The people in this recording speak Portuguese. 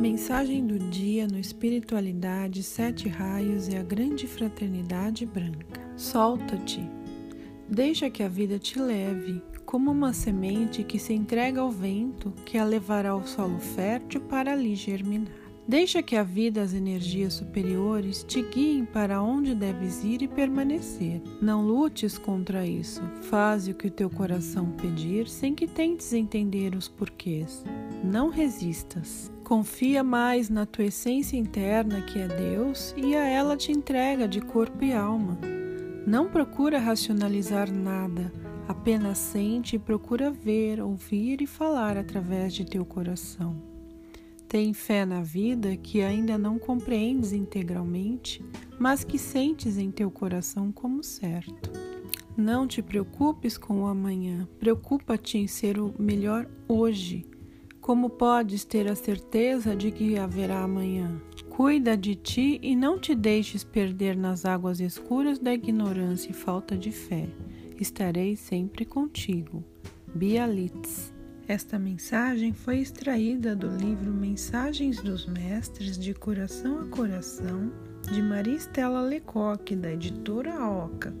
mensagem do dia no Espiritualidade, Sete Raios e a Grande Fraternidade Branca. Solta-te. Deixa que a vida te leve, como uma semente que se entrega ao vento, que a levará ao solo fértil para ali germinar. Deixa que a vida, as energias superiores te guiem para onde deves ir e permanecer. Não lutes contra isso. Faze o que o teu coração pedir sem que tentes entender os porquês. Não resistas. Confia mais na tua essência interna, que é Deus, e a ela te entrega de corpo e alma. Não procura racionalizar nada, apenas sente e procura ver, ouvir e falar através de teu coração. Tem fé na vida que ainda não compreendes integralmente, mas que sentes em teu coração como certo. Não te preocupes com o amanhã, preocupa-te em ser o melhor hoje como podes ter a certeza de que haverá amanhã? Cuida de ti e não te deixes perder nas águas escuras da ignorância e falta de fé. Estarei sempre contigo. Bialitz. Esta mensagem foi extraída do livro Mensagens dos Mestres de Coração a Coração, de Maria Estela Lecoque, da editora Oca.